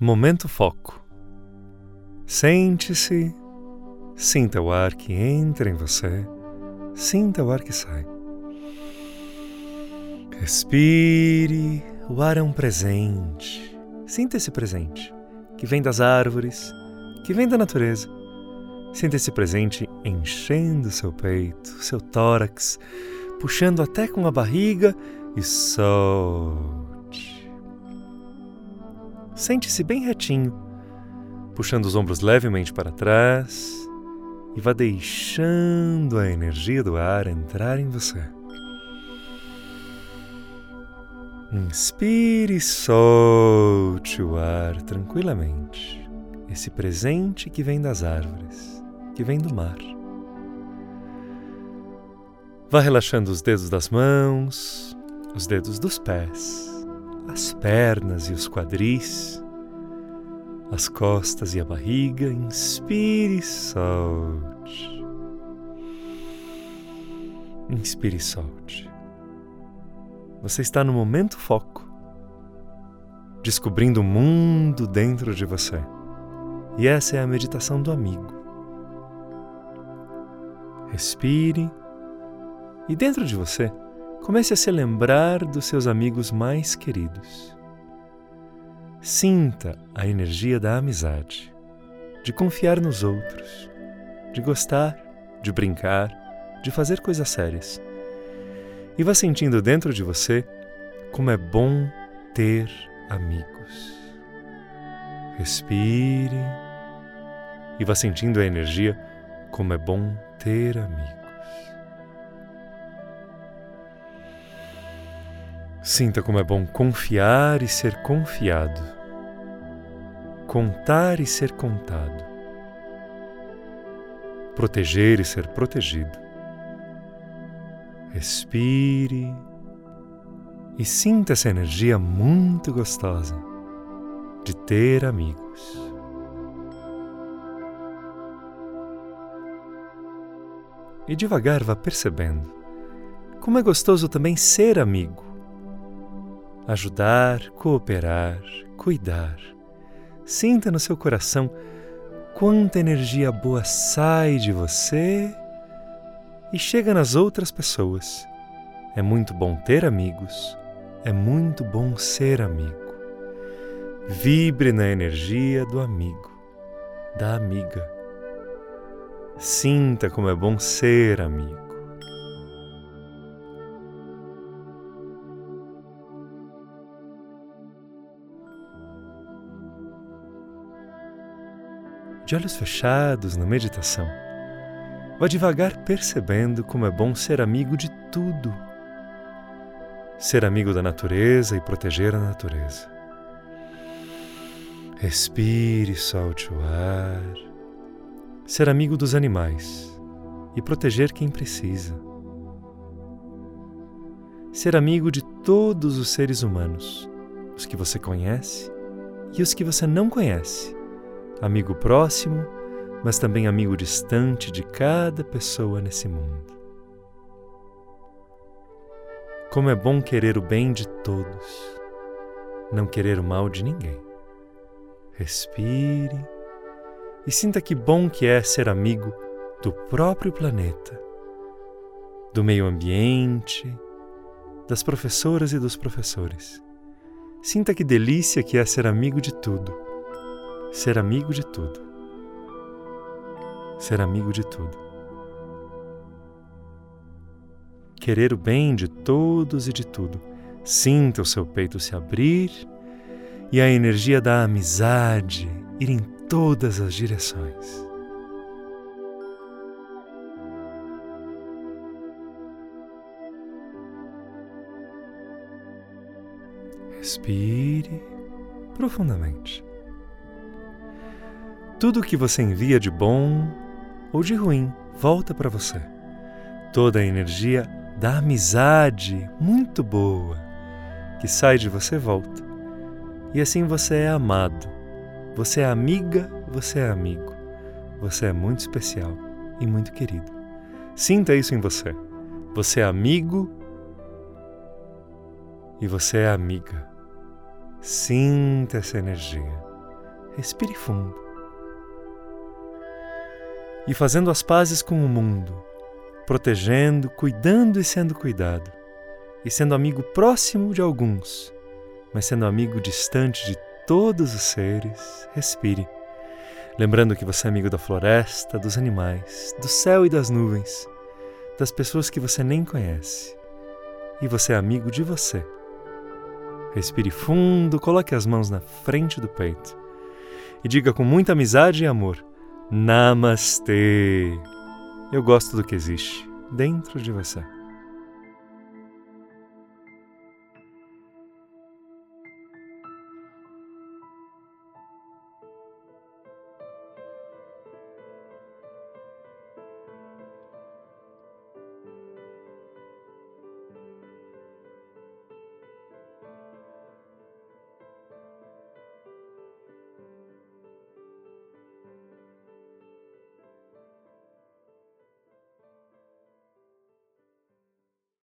Momento Foco. Sente-se, sinta o ar que entra em você, sinta o ar que sai. Respire, o ar é um presente. Sinta esse presente, que vem das árvores, que vem da natureza. Sinta esse presente enchendo seu peito, seu tórax, puxando até com a barriga e solte. Sente-se bem retinho, puxando os ombros levemente para trás e vá deixando a energia do ar entrar em você. Inspire e solte o ar tranquilamente. Esse presente que vem das árvores, que vem do mar. Vá relaxando os dedos das mãos, os dedos dos pés, as pernas e os quadris, as costas e a barriga. Inspire e solte. Inspire e solte. Você está no momento foco, descobrindo o mundo dentro de você. E essa é a meditação do amigo. Respire e dentro de você, comece a se lembrar dos seus amigos mais queridos. Sinta a energia da amizade, de confiar nos outros, de gostar, de brincar, de fazer coisas sérias e vá sentindo dentro de você como é bom ter amigos. Respire e vá sentindo a energia como é bom ter amigos. Sinta como é bom confiar e ser confiado, contar e ser contado, proteger e ser protegido Respire e sinta essa energia muito gostosa de ter amigos. E devagar vá percebendo como é gostoso também ser amigo. Ajudar, cooperar, cuidar. Sinta no seu coração quanta energia boa sai de você e chega nas outras pessoas. É muito bom ter amigos, é muito bom ser amigo. Vibre na energia do amigo, da amiga. Sinta como é bom ser amigo. De olhos fechados na meditação, Vá devagar percebendo como é bom ser amigo de tudo. Ser amigo da natureza e proteger a natureza. Respire solte o ar. Ser amigo dos animais e proteger quem precisa. Ser amigo de todos os seres humanos, os que você conhece e os que você não conhece. Amigo próximo mas também amigo distante de cada pessoa nesse mundo. Como é bom querer o bem de todos, não querer o mal de ninguém. Respire e sinta que bom que é ser amigo do próprio planeta, do meio ambiente, das professoras e dos professores. Sinta que delícia que é ser amigo de tudo, ser amigo de tudo ser amigo de tudo. Querer o bem de todos e de tudo. Sinta o seu peito se abrir e a energia da amizade ir em todas as direções. Respire profundamente. Tudo o que você envia de bom ou de ruim volta para você. Toda a energia da amizade muito boa que sai de você volta. E assim você é amado. Você é amiga, você é amigo. Você é muito especial e muito querido. Sinta isso em você. Você é amigo e você é amiga. Sinta essa energia. Respire fundo. E fazendo as pazes com o mundo, protegendo, cuidando e sendo cuidado, e sendo amigo próximo de alguns, mas sendo amigo distante de todos os seres, respire. Lembrando que você é amigo da floresta, dos animais, do céu e das nuvens, das pessoas que você nem conhece. E você é amigo de você. Respire fundo, coloque as mãos na frente do peito e diga com muita amizade e amor: Namastê! Eu gosto do que existe dentro de você.